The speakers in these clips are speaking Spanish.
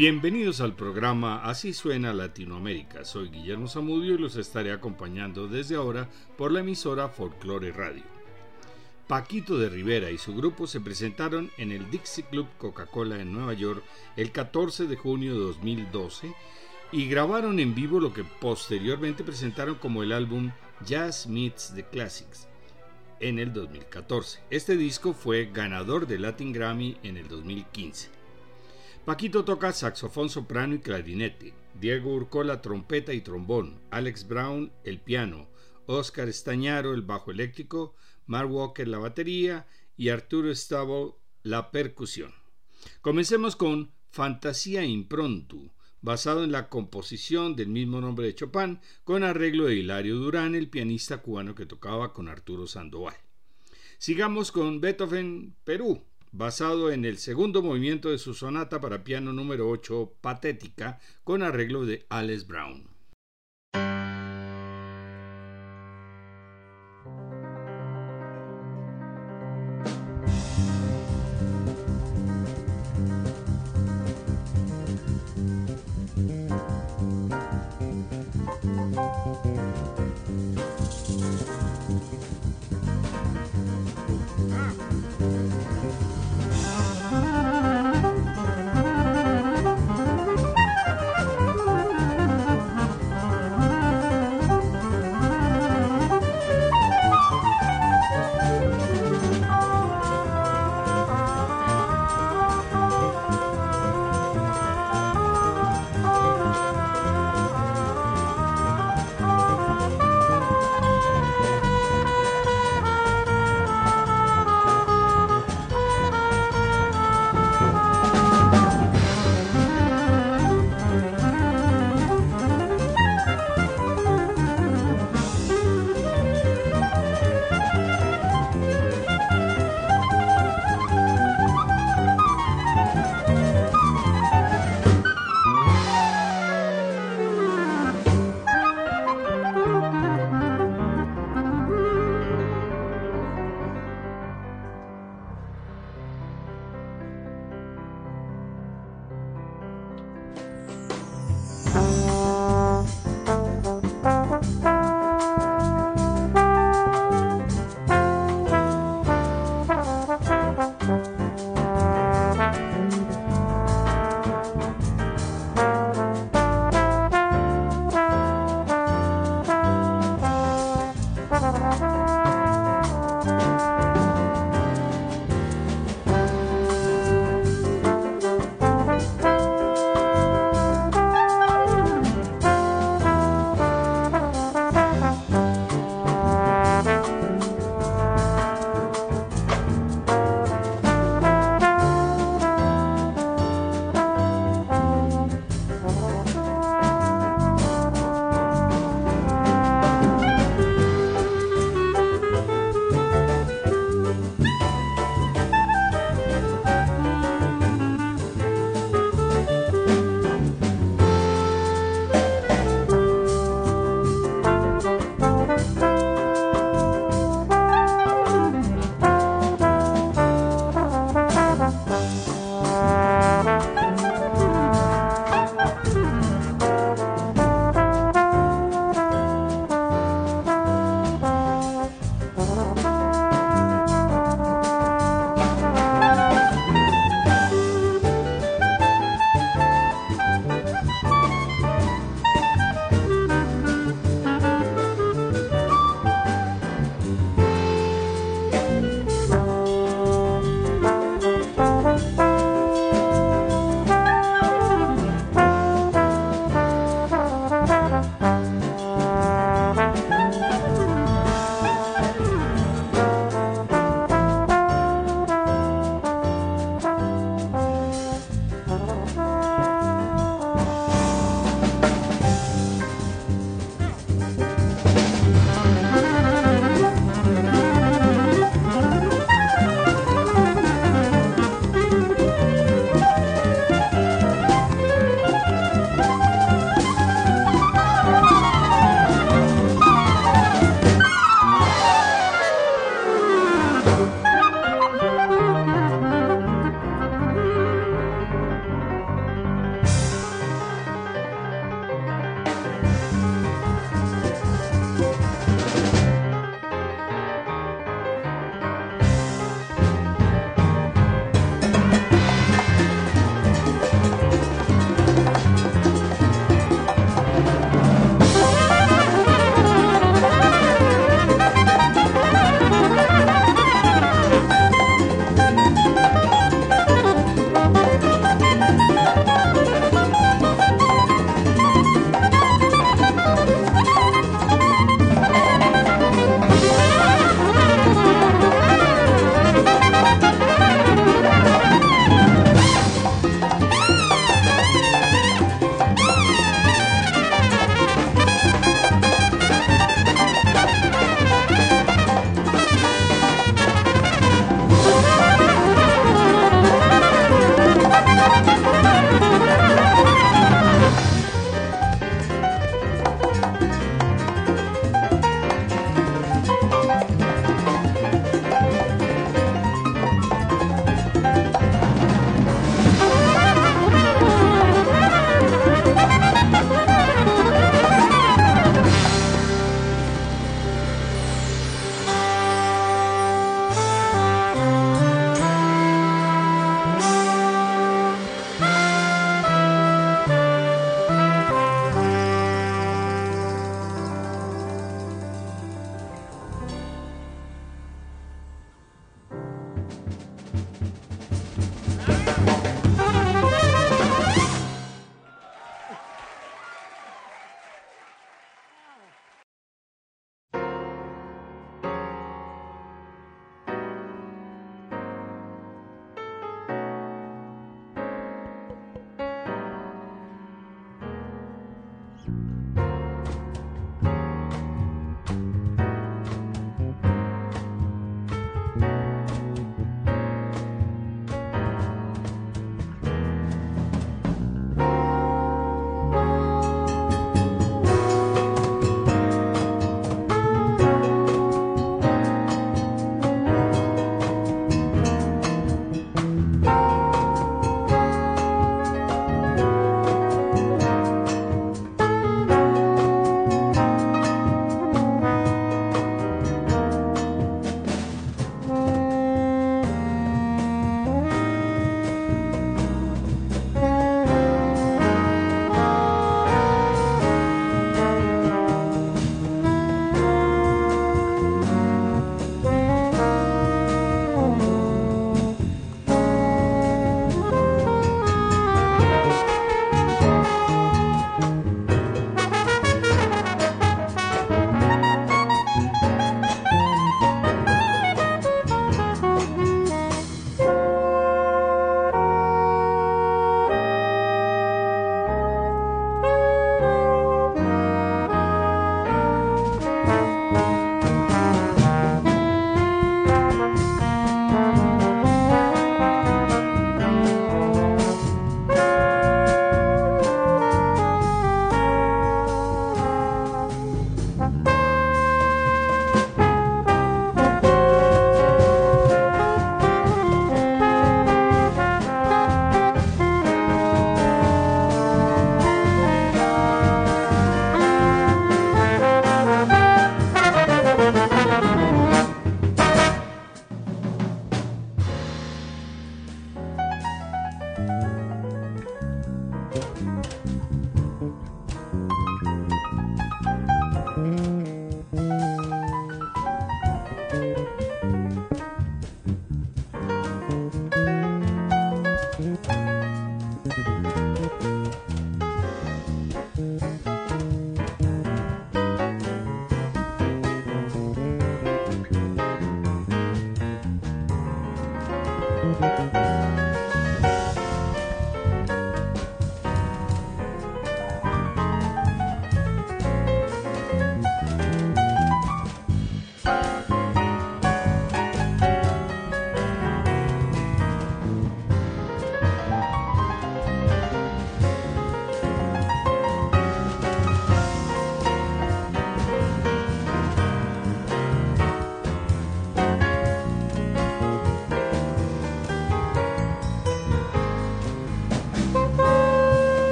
Bienvenidos al programa Así suena Latinoamérica. Soy Guillermo Zamudio y los estaré acompañando desde ahora por la emisora Folklore Radio. Paquito de Rivera y su grupo se presentaron en el Dixie Club Coca-Cola en Nueva York el 14 de junio de 2012 y grabaron en vivo lo que posteriormente presentaron como el álbum Jazz Meets the Classics en el 2014. Este disco fue ganador de Latin Grammy en el 2015. Paquito toca saxofón soprano y clarinete, Diego Urcola trompeta y trombón, Alex Brown el piano, Oscar Estañaro el bajo eléctrico, Mark Walker la batería. Y Arturo Stavo la percusión. Comencemos con Fantasía Improntu, basado en la composición del mismo nombre de Chopin, con arreglo de Hilario Durán, el pianista cubano que tocaba con Arturo Sandoval. Sigamos con Beethoven, Perú, basado en el segundo movimiento de su sonata para piano número 8, Patética, con arreglo de Alice Brown.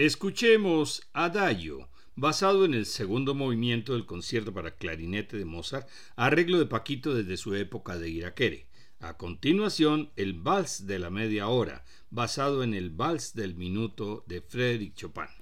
Escuchemos Adagio, basado en el segundo movimiento del concierto para clarinete de Mozart, arreglo de Paquito desde su época de Iraquere. A continuación, el Vals de la media hora, basado en el Vals del minuto de Frédéric Chopin.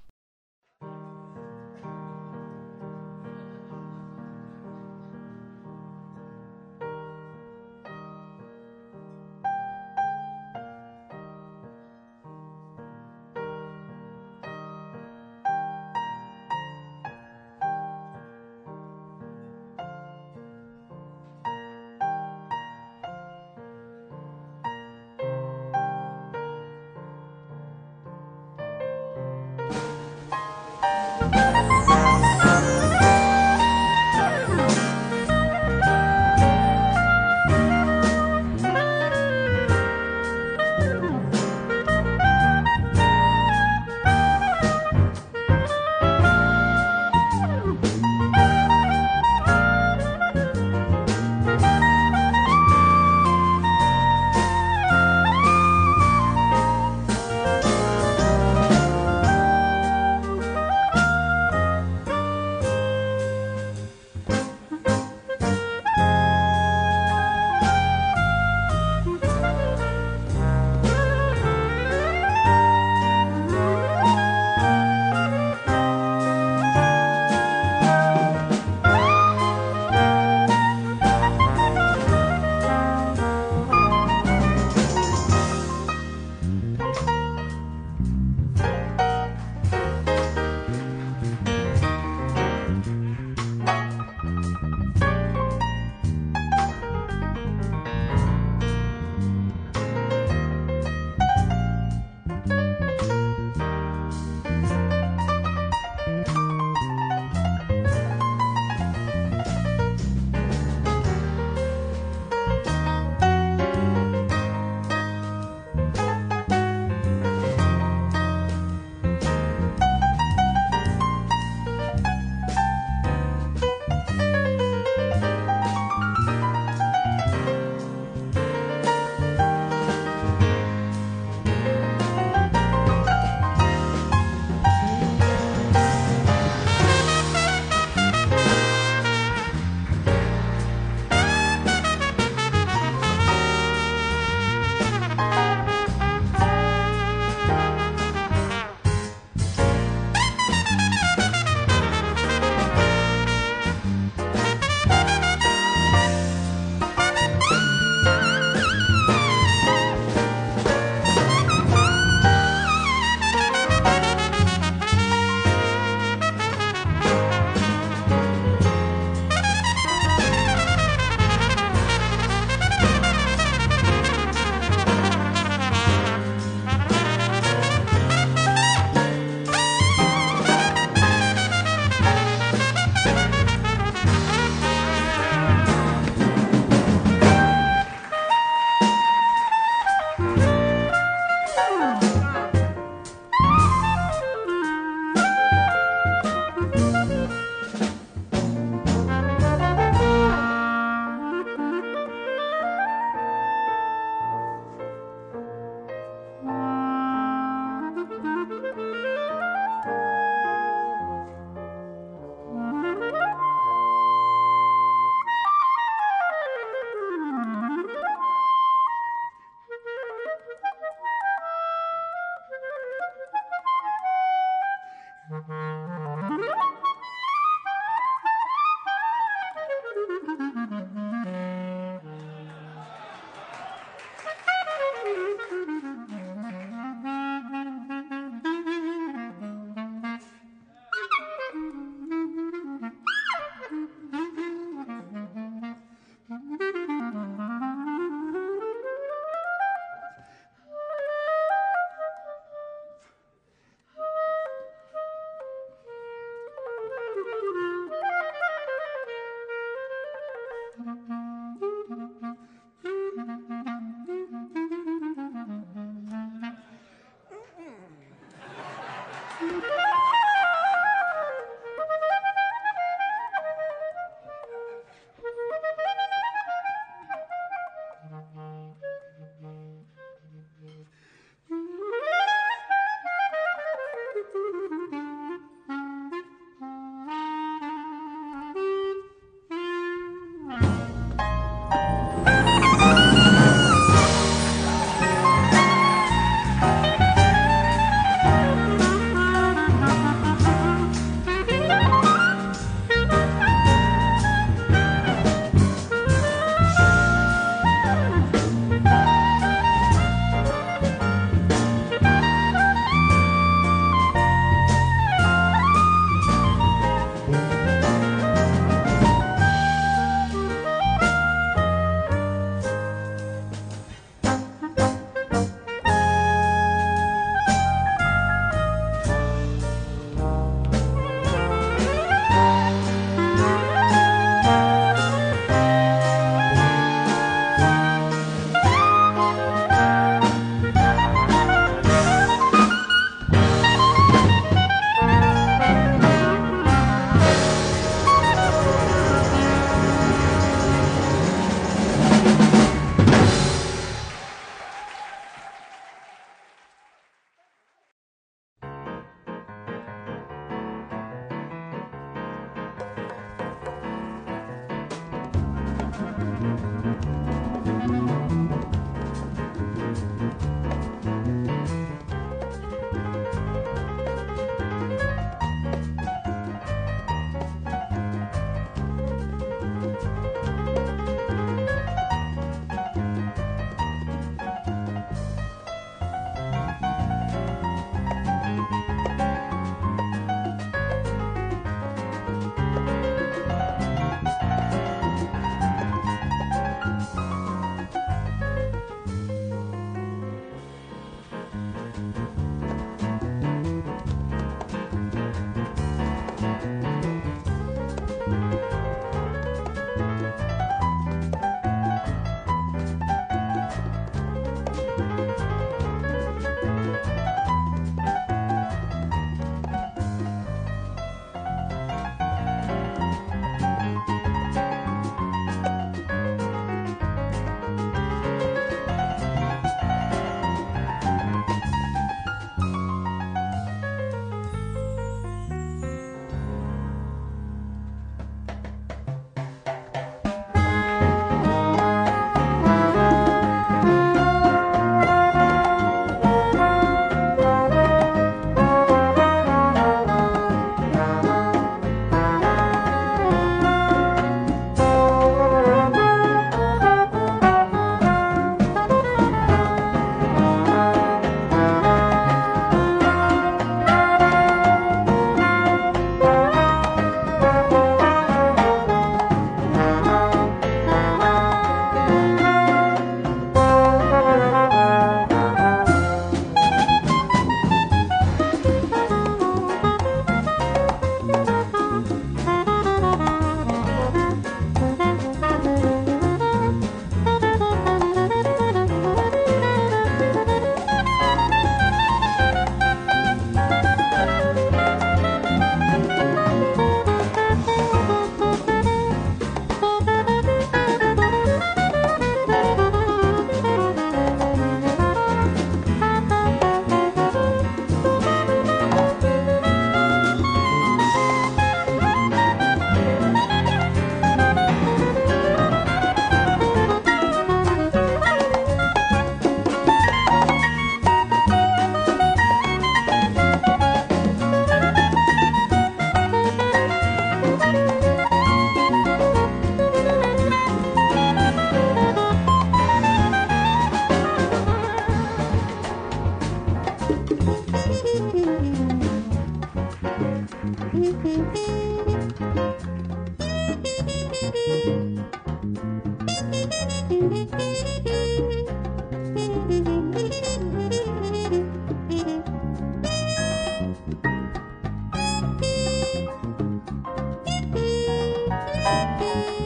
you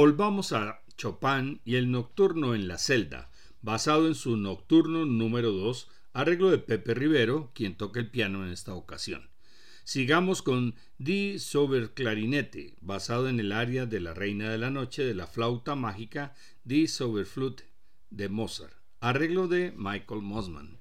Volvamos a Chopin y el Nocturno en la celda, basado en su Nocturno número 2, arreglo de Pepe Rivero, quien toca el piano en esta ocasión. Sigamos con Die Sober Clarinete, basado en el área de la Reina de la Noche de la flauta mágica Die Soberflute de Mozart, arreglo de Michael Mosman.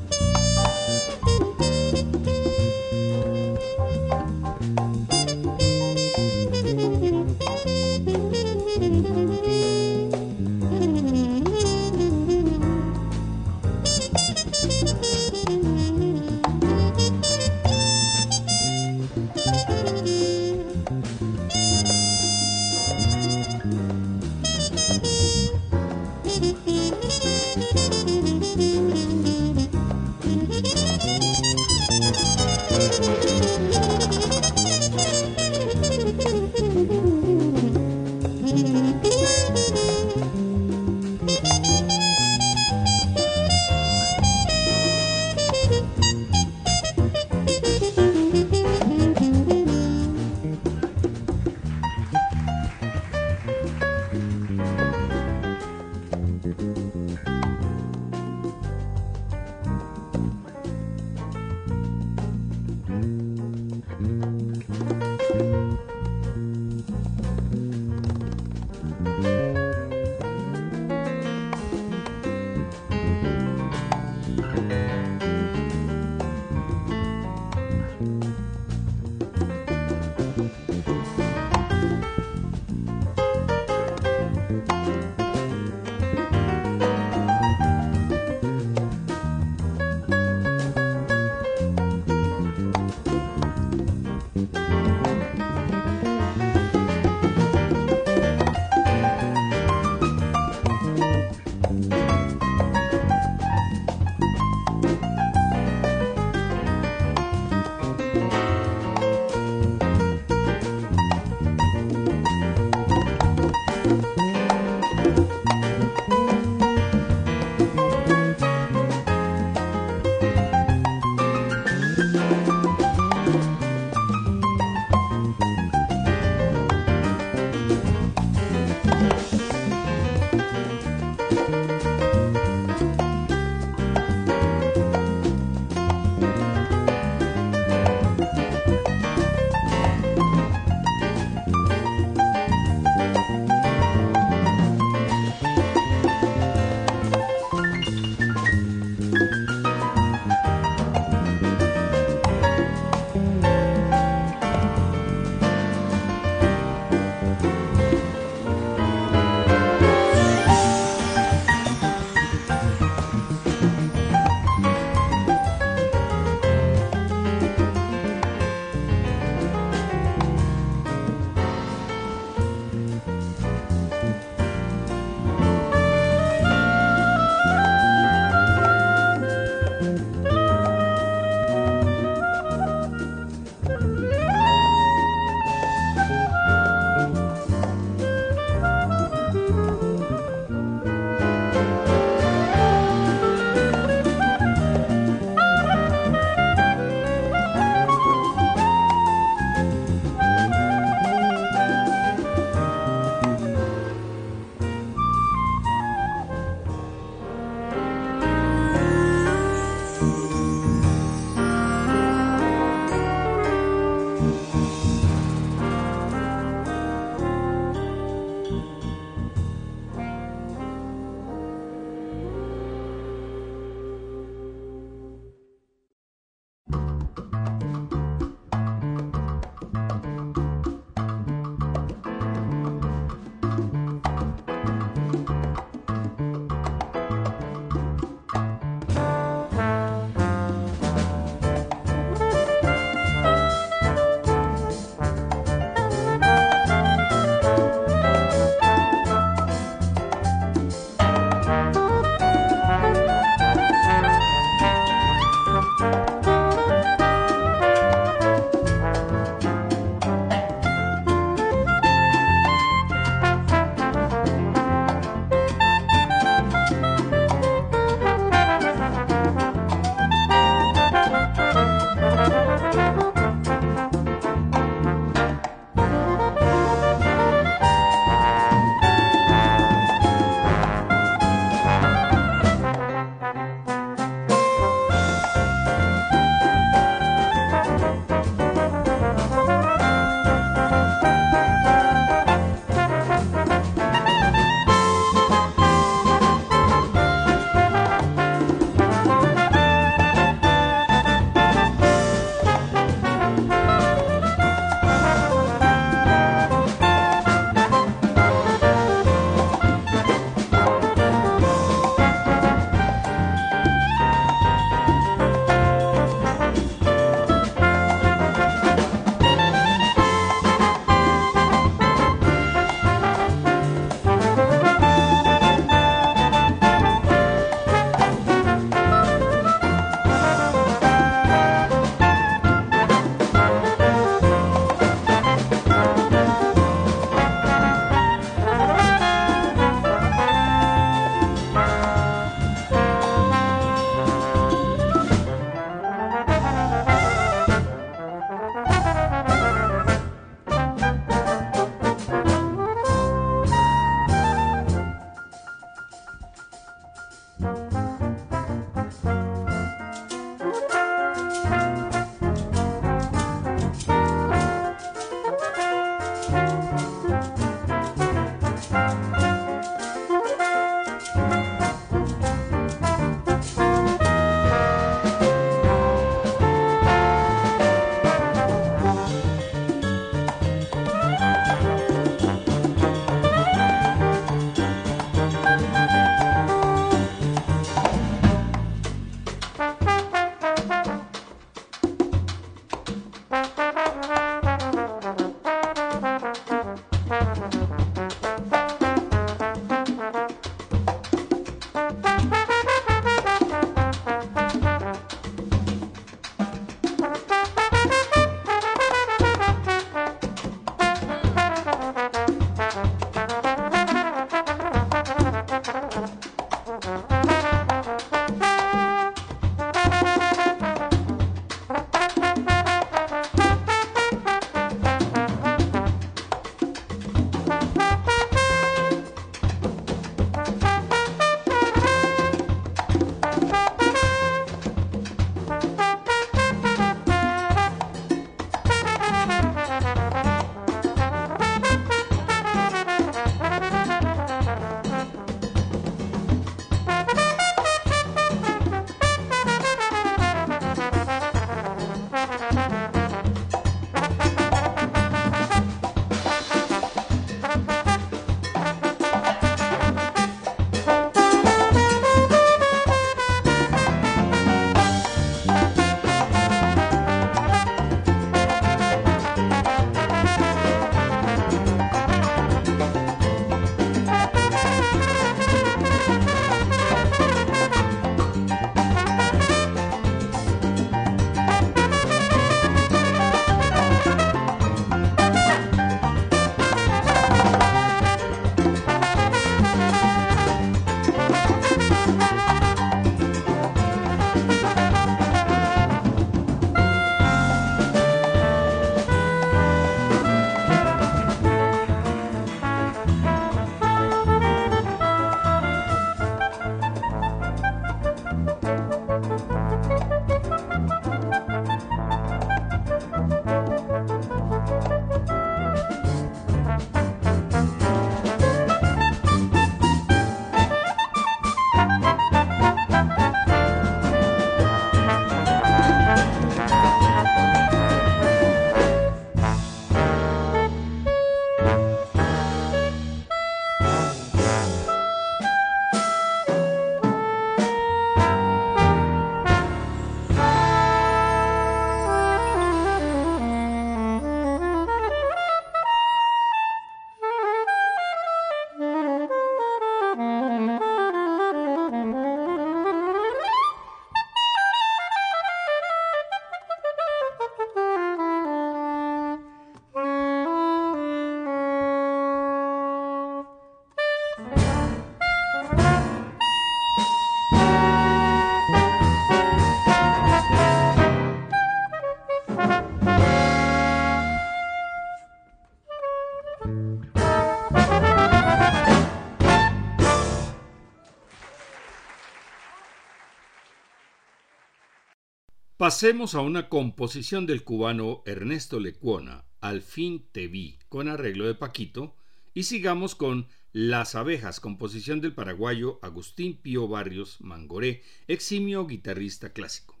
Pasemos a una composición del cubano Ernesto Lecuona, Al fin te vi, con arreglo de Paquito, y sigamos con Las abejas, composición del paraguayo Agustín Pío Barrios Mangoré, eximio guitarrista clásico.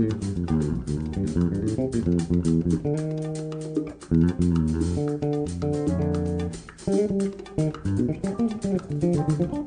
Thank you.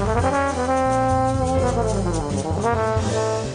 Thank you.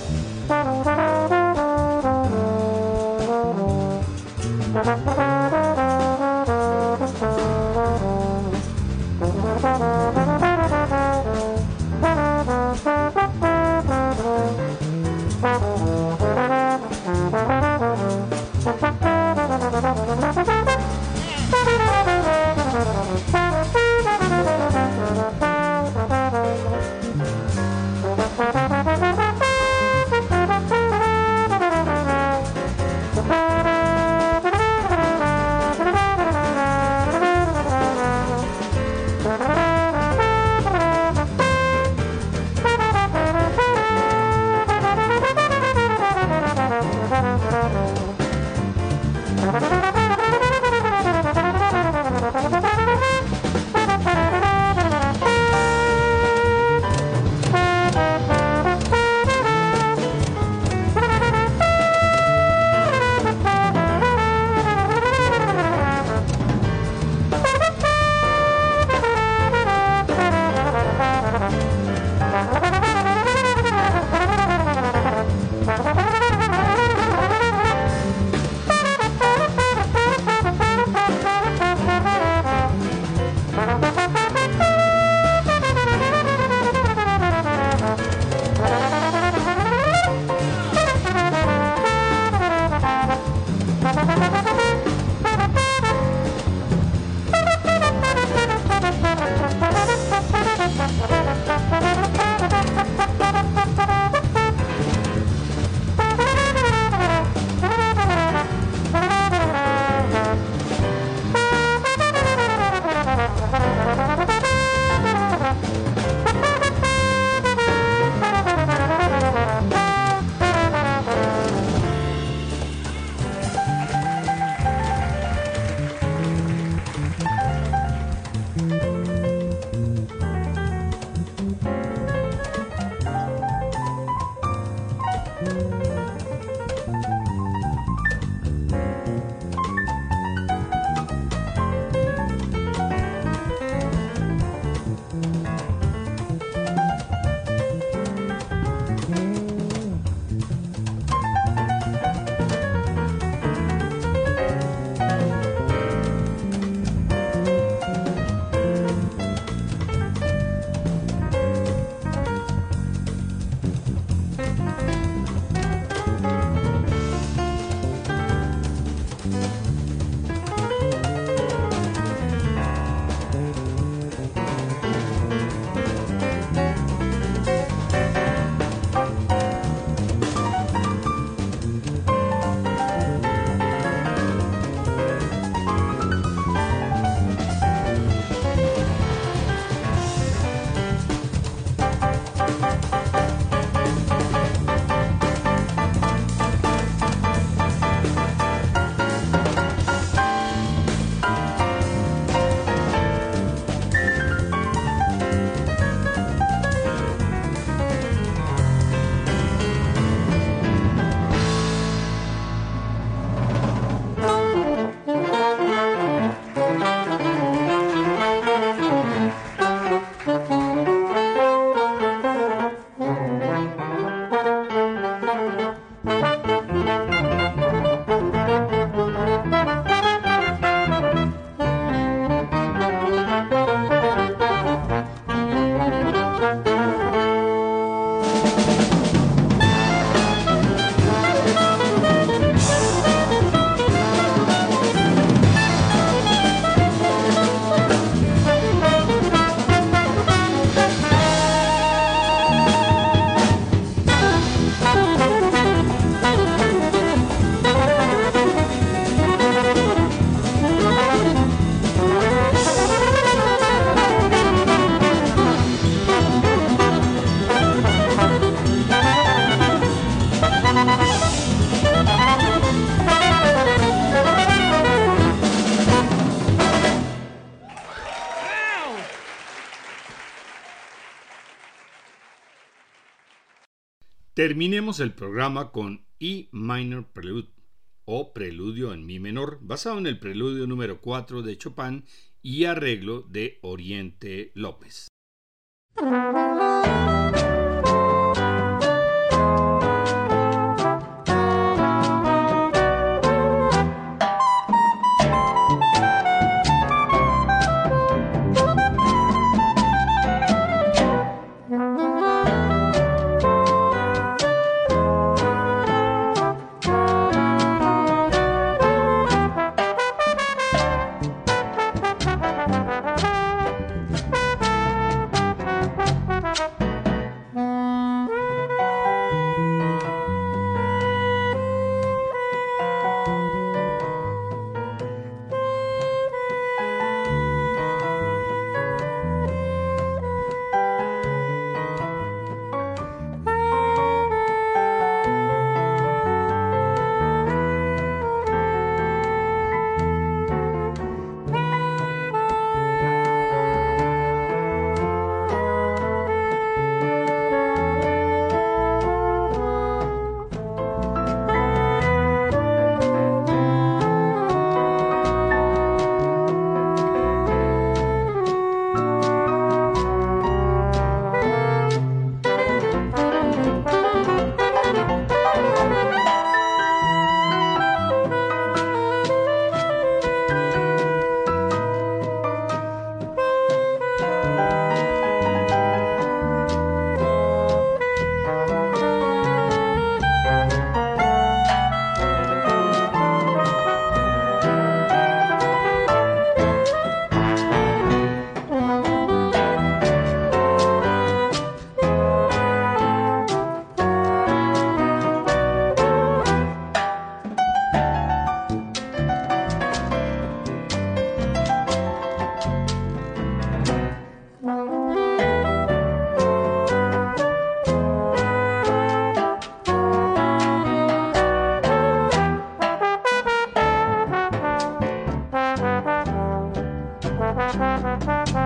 Terminemos el programa con E Minor Prelude o Preludio en Mi menor, basado en el Preludio número 4 de Chopin y arreglo de Oriente López. Bye.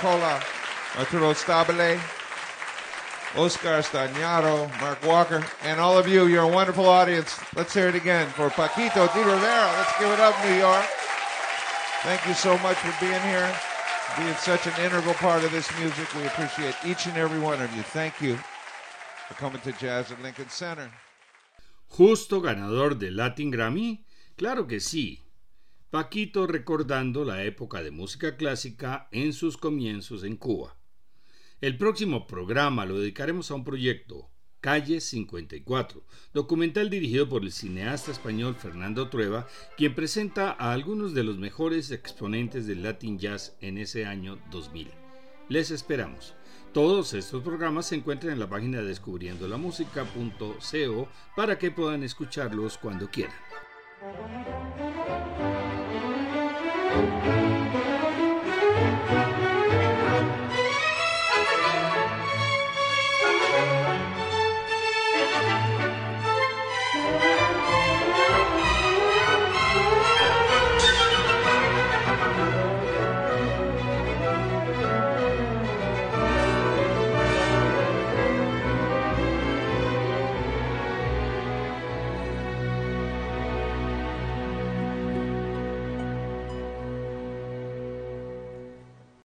Orcola, Arturo Stabile, Oscar Stagnaro, Mark Walker, and all of you. You're a wonderful audience. Let's hear it again for Paquito de Rivera. Let's give it up, New York. Thank you so much for being here, being such an integral part of this music. We appreciate each and every one of you. Thank you for coming to Jazz at Lincoln Center. ¿Justo ganador del Latin Grammy? Claro que sí. Paquito recordando la época de música clásica en sus comienzos en Cuba. El próximo programa lo dedicaremos a un proyecto, Calle 54, documental dirigido por el cineasta español Fernando Trueba, quien presenta a algunos de los mejores exponentes del Latin Jazz en ese año 2000. Les esperamos. Todos estos programas se encuentran en la página descubriendolamusica.co para que puedan escucharlos cuando quieran. Thank you.